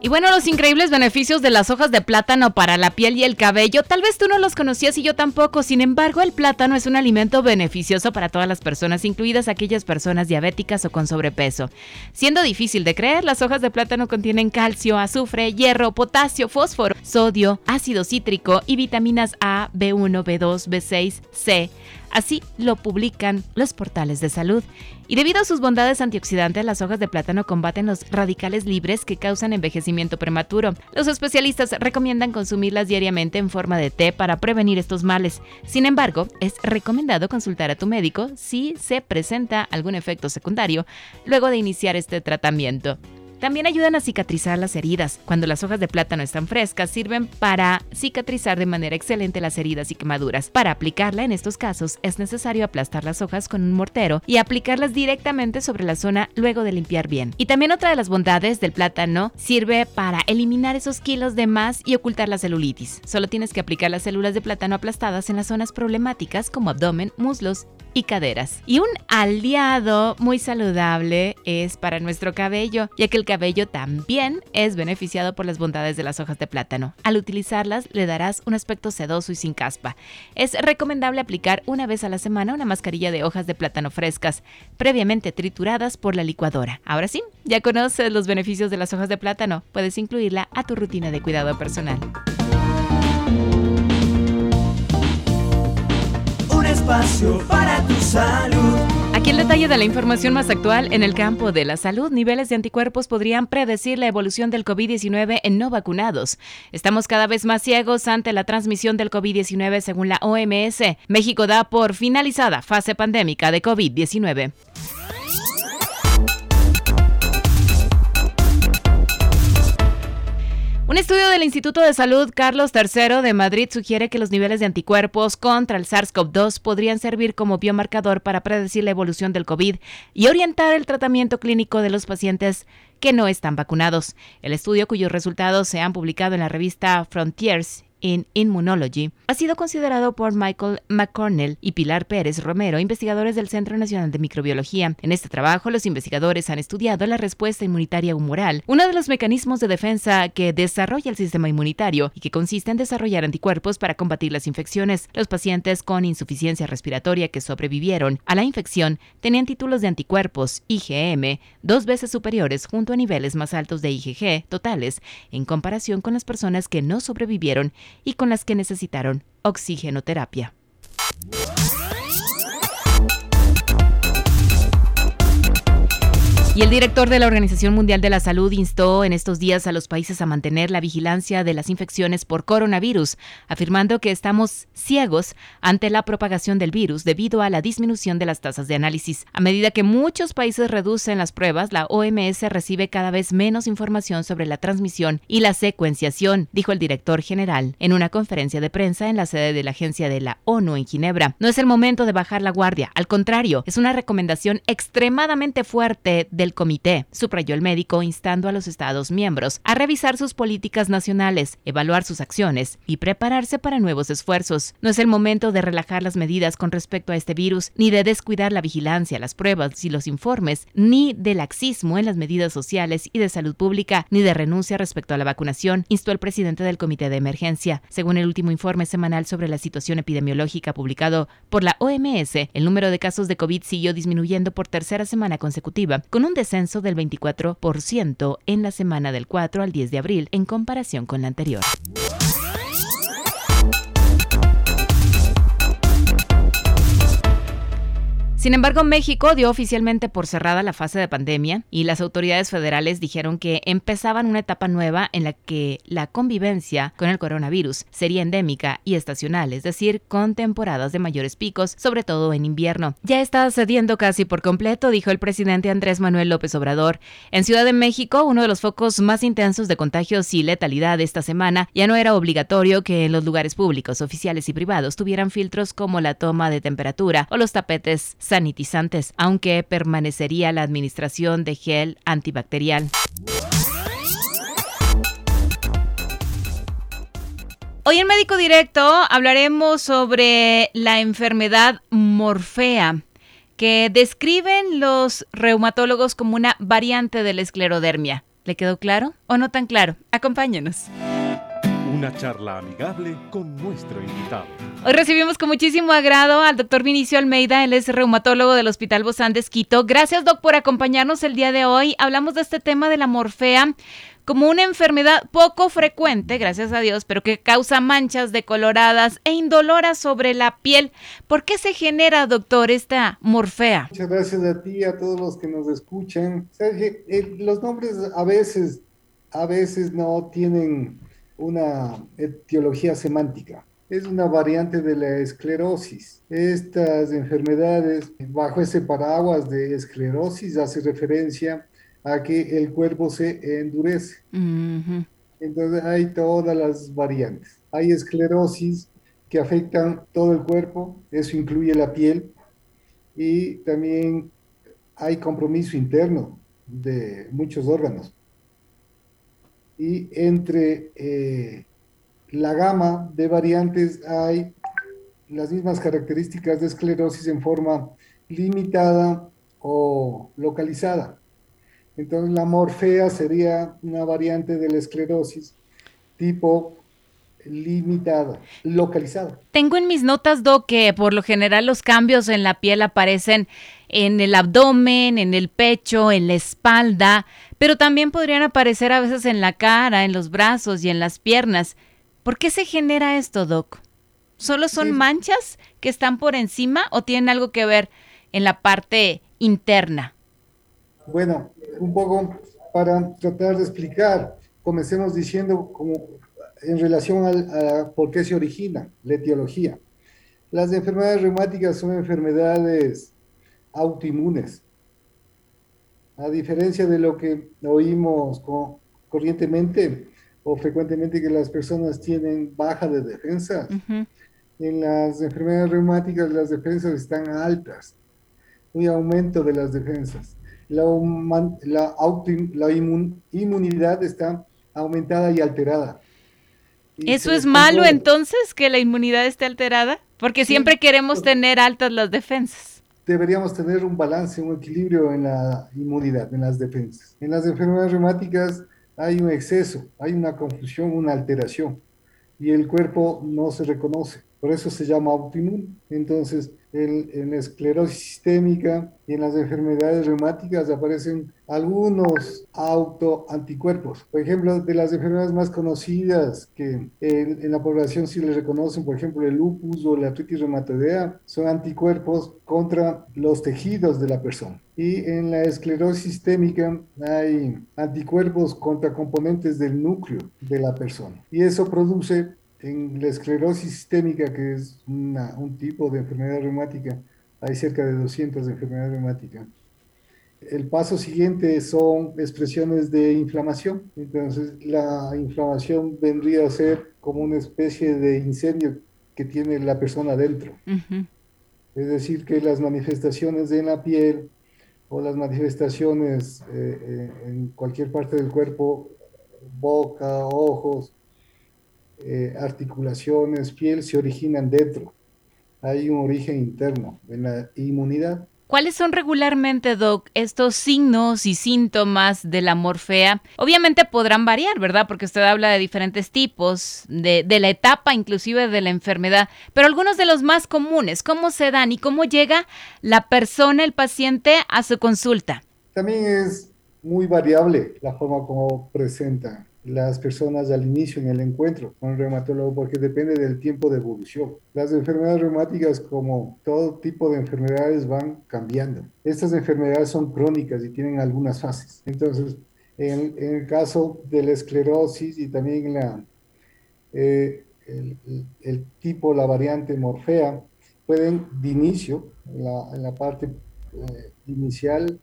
Y bueno, los increíbles beneficios de las hojas de plátano para la piel y el cabello, tal vez tú no los conocías y yo tampoco, sin embargo el plátano es un alimento beneficioso para todas las personas, incluidas aquellas personas diabéticas o con sobrepeso. Siendo difícil de creer, las hojas de plátano contienen calcio, azufre, hierro, potasio, fósforo, sodio, ácido cítrico y vitaminas A, B1, B2, B6, C Así lo publican los portales de salud. Y debido a sus bondades antioxidantes, las hojas de plátano combaten los radicales libres que causan envejecimiento prematuro. Los especialistas recomiendan consumirlas diariamente en forma de té para prevenir estos males. Sin embargo, es recomendado consultar a tu médico si se presenta algún efecto secundario luego de iniciar este tratamiento. También ayudan a cicatrizar las heridas. Cuando las hojas de plátano están frescas, sirven para cicatrizar de manera excelente las heridas y quemaduras. Para aplicarla en estos casos, es necesario aplastar las hojas con un mortero y aplicarlas directamente sobre la zona luego de limpiar bien. Y también otra de las bondades del plátano sirve para eliminar esos kilos de más y ocultar la celulitis. Solo tienes que aplicar las células de plátano aplastadas en las zonas problemáticas como abdomen, muslos y caderas. Y un aliado muy saludable es para nuestro cabello, ya que el cabello también es beneficiado por las bondades de las hojas de plátano. Al utilizarlas le darás un aspecto sedoso y sin caspa. Es recomendable aplicar una vez a la semana una mascarilla de hojas de plátano frescas, previamente trituradas por la licuadora. Ahora sí, ya conoces los beneficios de las hojas de plátano, puedes incluirla a tu rutina de cuidado personal. Espacio para tu salud. Aquí el detalle de la información más actual en el campo de la salud. Niveles de anticuerpos podrían predecir la evolución del COVID-19 en no vacunados. Estamos cada vez más ciegos ante la transmisión del COVID-19 según la OMS. México da por finalizada fase pandémica de COVID-19. Un estudio del Instituto de Salud Carlos III de Madrid sugiere que los niveles de anticuerpos contra el SARS-CoV-2 podrían servir como biomarcador para predecir la evolución del COVID y orientar el tratamiento clínico de los pacientes que no están vacunados. El estudio, cuyos resultados se han publicado en la revista Frontiers in Immunology, ha sido considerado por Michael McCornell y Pilar Pérez Romero, investigadores del Centro Nacional de Microbiología. En este trabajo, los investigadores han estudiado la respuesta inmunitaria humoral, uno de los mecanismos de defensa que desarrolla el sistema inmunitario y que consiste en desarrollar anticuerpos para combatir las infecciones. Los pacientes con insuficiencia respiratoria que sobrevivieron a la infección tenían títulos de anticuerpos IgM dos veces superiores junto a niveles más altos de IgG totales en comparación con las personas que no sobrevivieron y con las que necesitaron oxigenoterapia. Y el director de la Organización Mundial de la Salud instó en estos días a los países a mantener la vigilancia de las infecciones por coronavirus, afirmando que estamos ciegos ante la propagación del virus debido a la disminución de las tasas de análisis. A medida que muchos países reducen las pruebas, la OMS recibe cada vez menos información sobre la transmisión y la secuenciación, dijo el director general en una conferencia de prensa en la sede de la agencia de la ONU en Ginebra. No es el momento de bajar la guardia, al contrario, es una recomendación extremadamente fuerte del comité, subrayó el médico instando a los Estados miembros a revisar sus políticas nacionales, evaluar sus acciones y prepararse para nuevos esfuerzos. No es el momento de relajar las medidas con respecto a este virus, ni de descuidar la vigilancia, las pruebas y los informes, ni de laxismo en las medidas sociales y de salud pública, ni de renuncia respecto a la vacunación, instó el presidente del Comité de Emergencia. Según el último informe semanal sobre la situación epidemiológica publicado por la OMS, el número de casos de COVID siguió disminuyendo por tercera semana consecutiva, con un descenso del 24% en la semana del 4 al 10 de abril en comparación con la anterior. Sin embargo, México dio oficialmente por cerrada la fase de pandemia y las autoridades federales dijeron que empezaban una etapa nueva en la que la convivencia con el coronavirus sería endémica y estacional, es decir, con temporadas de mayores picos, sobre todo en invierno. Ya está cediendo casi por completo, dijo el presidente Andrés Manuel López Obrador. En Ciudad de México, uno de los focos más intensos de contagios y letalidad esta semana, ya no era obligatorio que en los lugares públicos, oficiales y privados tuvieran filtros como la toma de temperatura o los tapetes sanitizantes, aunque permanecería la administración de gel antibacterial. Hoy en Médico Directo hablaremos sobre la enfermedad morfea, que describen los reumatólogos como una variante de la esclerodermia. ¿Le quedó claro o no tan claro? Acompáñenos. Una charla amigable con nuestro invitado. Hoy recibimos con muchísimo agrado al doctor Vinicio Almeida, él es reumatólogo del Hospital Bozán de Quito. Gracias, doc, por acompañarnos el día de hoy. Hablamos de este tema de la morfea como una enfermedad poco frecuente, gracias a Dios, pero que causa manchas decoloradas e indoloras sobre la piel. ¿Por qué se genera, doctor, esta morfea? Muchas gracias a ti, a todos los que nos escuchan. Eh, los nombres a veces, a veces no tienen una etiología semántica es una variante de la esclerosis. Estas enfermedades, bajo ese paraguas de esclerosis, hace referencia a que el cuerpo se endurece. Entonces hay todas las variantes. Hay esclerosis que afectan todo el cuerpo, eso incluye la piel, y también hay compromiso interno de muchos órganos. Y entre eh, la gama de variantes hay las mismas características de esclerosis en forma limitada o localizada. Entonces la morfea sería una variante de la esclerosis tipo limitada, localizada. Tengo en mis notas, Doc, que por lo general los cambios en la piel aparecen en el abdomen, en el pecho, en la espalda, pero también podrían aparecer a veces en la cara, en los brazos y en las piernas. ¿Por qué se genera esto, Doc? ¿Solo son manchas que están por encima o tienen algo que ver en la parte interna? Bueno, un poco para tratar de explicar, comencemos diciendo como en relación a por qué se origina la etiología. Las enfermedades reumáticas son enfermedades autoinmunes. A diferencia de lo que oímos corrientemente, o frecuentemente que las personas tienen baja de defensa. En las enfermedades reumáticas las defensas están altas, un aumento de las defensas. La, la, la inmunidad está aumentada y alterada. ¿Eso es malo entonces, que la inmunidad esté alterada? Porque siempre queremos tener altas las defensas. Deberíamos tener un balance, un equilibrio en la inmunidad, en las defensas. En las enfermedades reumáticas hay un exceso, hay una confusión, una alteración y el cuerpo no se reconoce. Por eso se llama autoinmune. Entonces, en, esclerosis sistémica y en las enfermedades reumáticas aparecen algunos autoanticuerpos. Por ejemplo, de las enfermedades más conocidas que en, la población sí le reconocen, por ejemplo, el lupus o la artritis reumatoidea, son anticuerpos contra los tejidos de la persona. Y en la esclerosis sistémica hay anticuerpos contra componentes del núcleo de la persona. Y eso produce en la esclerosis sistémica, que es un tipo de enfermedad reumática, hay cerca de 200 enfermedades reumáticas. El paso siguiente son expresiones de inflamación. Entonces, la inflamación vendría a ser como una especie de incendio que tiene la persona dentro. Es decir, que las manifestaciones en la piel o las manifestaciones eh, eh, en cualquier parte del cuerpo, boca, ojos, eh, articulaciones, piel, se originan dentro. Hay un origen interno en la inmunidad. ¿Cuáles son regularmente, Doc, estos signos y síntomas de la morfea? Obviamente podrán variar, ¿verdad? Porque usted habla de diferentes tipos, de, de, la etapa inclusive de la enfermedad, pero algunos de los más comunes, ¿cómo se dan y cómo llega la persona, el paciente, a su consulta? También es muy variable la forma como presenta las personas al inicio en el encuentro con el reumatólogo porque depende del tiempo de evolución. Las enfermedades reumáticas, como todo tipo de enfermedades, van cambiando. Estas enfermedades son crónicas y tienen algunas fases. Entonces, en, el caso de la esclerosis y también la, eh, el, tipo, la variante morfea, pueden de inicio, en la, parte eh, inicial,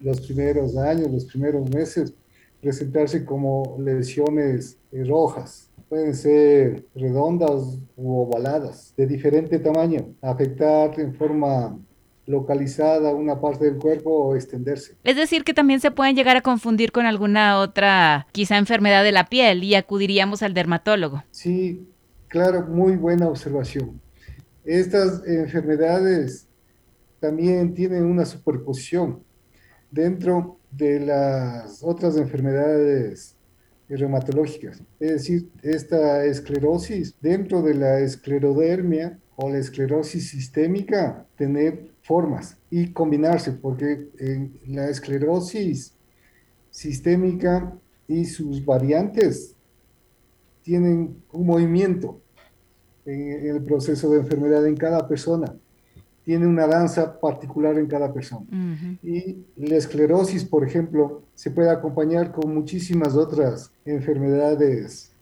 los primeros años, los primeros meses, presentarse como lesiones eh, rojas. Pueden ser redondas u ovaladas, de diferente tamaño, afectar en forma localizada una parte del cuerpo o extenderse. Es decir, que también se pueden llegar a confundir con alguna otra, quizá enfermedad de la piel y acudiríamos al dermatólogo. Sí, claro, muy buena observación. Estas enfermedades también tienen una superposición dentro de las otras enfermedades reumatológicas. Es decir, esta esclerosis dentro de la esclerodermia o la esclerosis sistémica, tener formas y combinarse, porque la esclerosis sistémica y sus variantes tienen un movimiento en el proceso de enfermedad en cada persona tiene una danza particular en cada persona. Y la esclerosis, por ejemplo, se puede acompañar con muchísimas otras enfermedades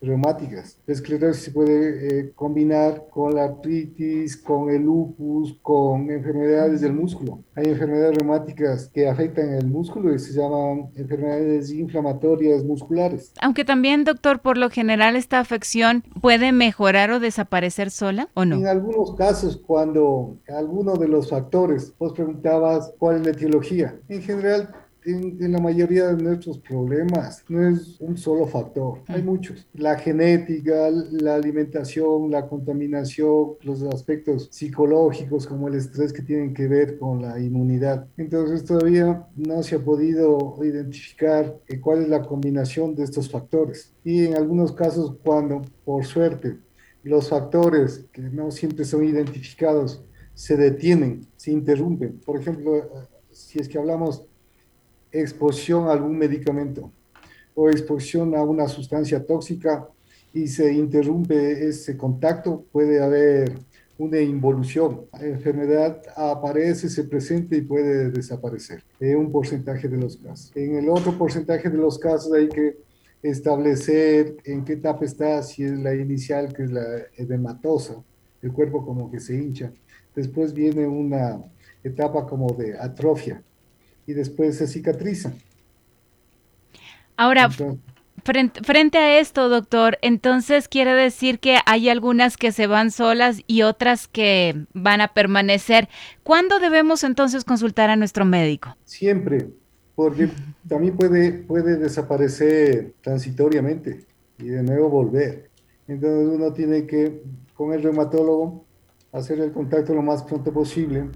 reumáticas. La esclerosis se puede eh, combinar con la artritis, con el lupus, con enfermedades del músculo. Hay enfermedades reumáticas que afectan el músculo y se llaman enfermedades inflamatorias musculares. Aunque también, doctor, por lo general esta afección puede mejorar o desaparecer sola o no. En algunos casos, cuando alguno de los factores, vos preguntabas cuál es la etiología. En general, en, la mayoría de nuestros problemas no es un solo factor, hay muchos. La genética, la alimentación, la contaminación, los aspectos psicológicos como el estrés que tienen que ver con la inmunidad. Entonces todavía no se ha podido identificar eh, cuál es la combinación de estos factores. Y en algunos casos cuando, por suerte, los factores que no siempre son identificados se detienen, se interrumpen. Por ejemplo, eh, si es que hablamos exposición a algún medicamento o exposición a una sustancia tóxica y se interrumpe ese contacto, puede haber una involución. La enfermedad aparece, se presenta y puede desaparecer en un porcentaje de los casos. En el otro porcentaje de los casos hay que establecer en qué etapa está, si es la inicial, que es la edematosa, el cuerpo como que se hincha. Después viene una etapa como de atrofia, y después se cicatriza. Ahora, frente, a esto, doctor, entonces quiere decir que hay algunas que se van solas y otras que van a permanecer. ¿Cuándo debemos entonces consultar a nuestro médico? Siempre, porque también puede, puede desaparecer transitoriamente y de nuevo volver. Entonces uno tiene que, con el reumatólogo, hacer el contacto lo más pronto posible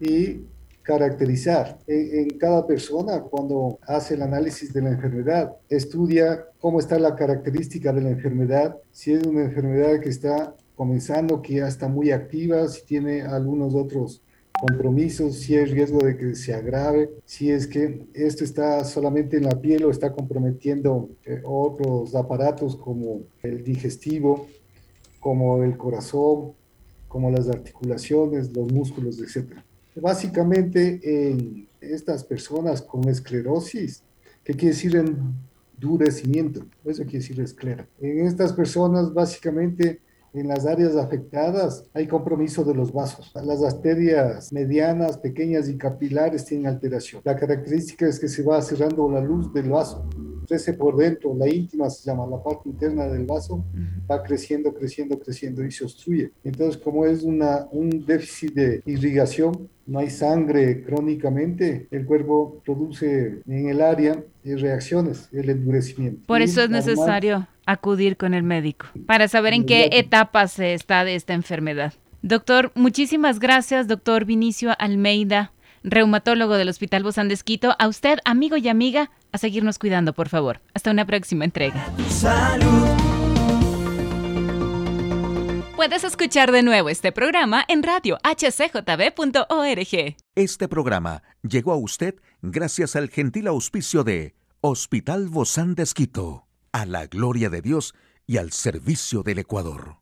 y caracterizar en, cada persona cuando hace el análisis de la enfermedad. Estudia cómo está la característica de la enfermedad, si es una enfermedad que está comenzando, que ya está muy activa, si tiene algunos otros compromisos, si hay riesgo de que se agrave, si es que esto está solamente en la piel o está comprometiendo eh, otros aparatos como el digestivo, como el corazón, como las articulaciones, los músculos, etc básicamente en estas personas con esclerosis, que quiere decir endurecimiento, eso quiere decir esclera. En estas personas básicamente en las áreas afectadas hay compromiso de los vasos. Las arterias medianas, pequeñas y capilares tienen alteración. La característica es que se va cerrando la luz del vaso. Crece por dentro, la íntima se llama, la parte interna del vaso va creciendo, creciendo, creciendo y se obstruye. Entonces, como es una, un déficit de irrigación, no hay sangre crónicamente, el cuerpo produce en el área reacciones, el endurecimiento. Por eso es necesario acudir con el médico para saber en qué etapa se está de esta enfermedad. Doctor, muchísimas gracias, doctor Vinicio Almeida, reumatólogo del Hospital Bozán de Esquito. A usted, amigo y amiga, a seguirnos cuidando, por favor. Hasta una próxima entrega. Puedes escuchar de nuevo este programa en radio hcjb.org. Este programa llegó a usted gracias al gentil auspicio de Hospital Bozán de Esquito, a la gloria de Dios y al servicio del Ecuador.